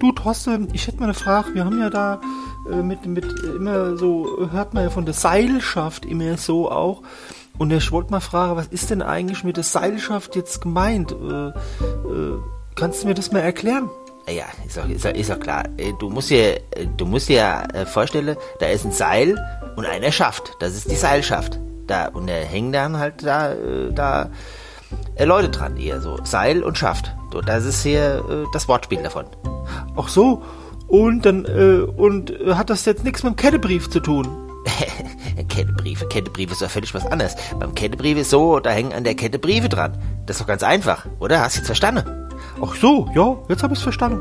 Thorsten, ich hätte mal eine Frage. Wir haben ja da äh, mit, mit äh, immer so, hört man ja von der Seilschaft immer so auch. Und ich wollte mal fragen, was ist denn eigentlich mit der Seilschaft jetzt gemeint? Äh, äh, kannst du mir das mal erklären? Ja, ist doch, ist doch, ist doch klar. Äh, Du musst dir, äh, du musst dir ja vorstellen, da ist ein Seil und einer Schaft. Das ist die Seilschaft. Da, und da hängen dann halt da, da Leute dran, eher so. Seil und Schaft. Das ist hier das Wortspiel davon. Ach so. Und dann, äh, und äh, hat das jetzt nichts mit dem Kettebrief zu tun? Kettebriefe, Kettebriefe ist doch völlig was anderes. Beim Kettebrief ist so, da hängen an der Kette Briefe dran. Das ist doch ganz einfach, oder? Hast du jetzt verstanden? Ach so, ja, jetzt habe ich's verstanden.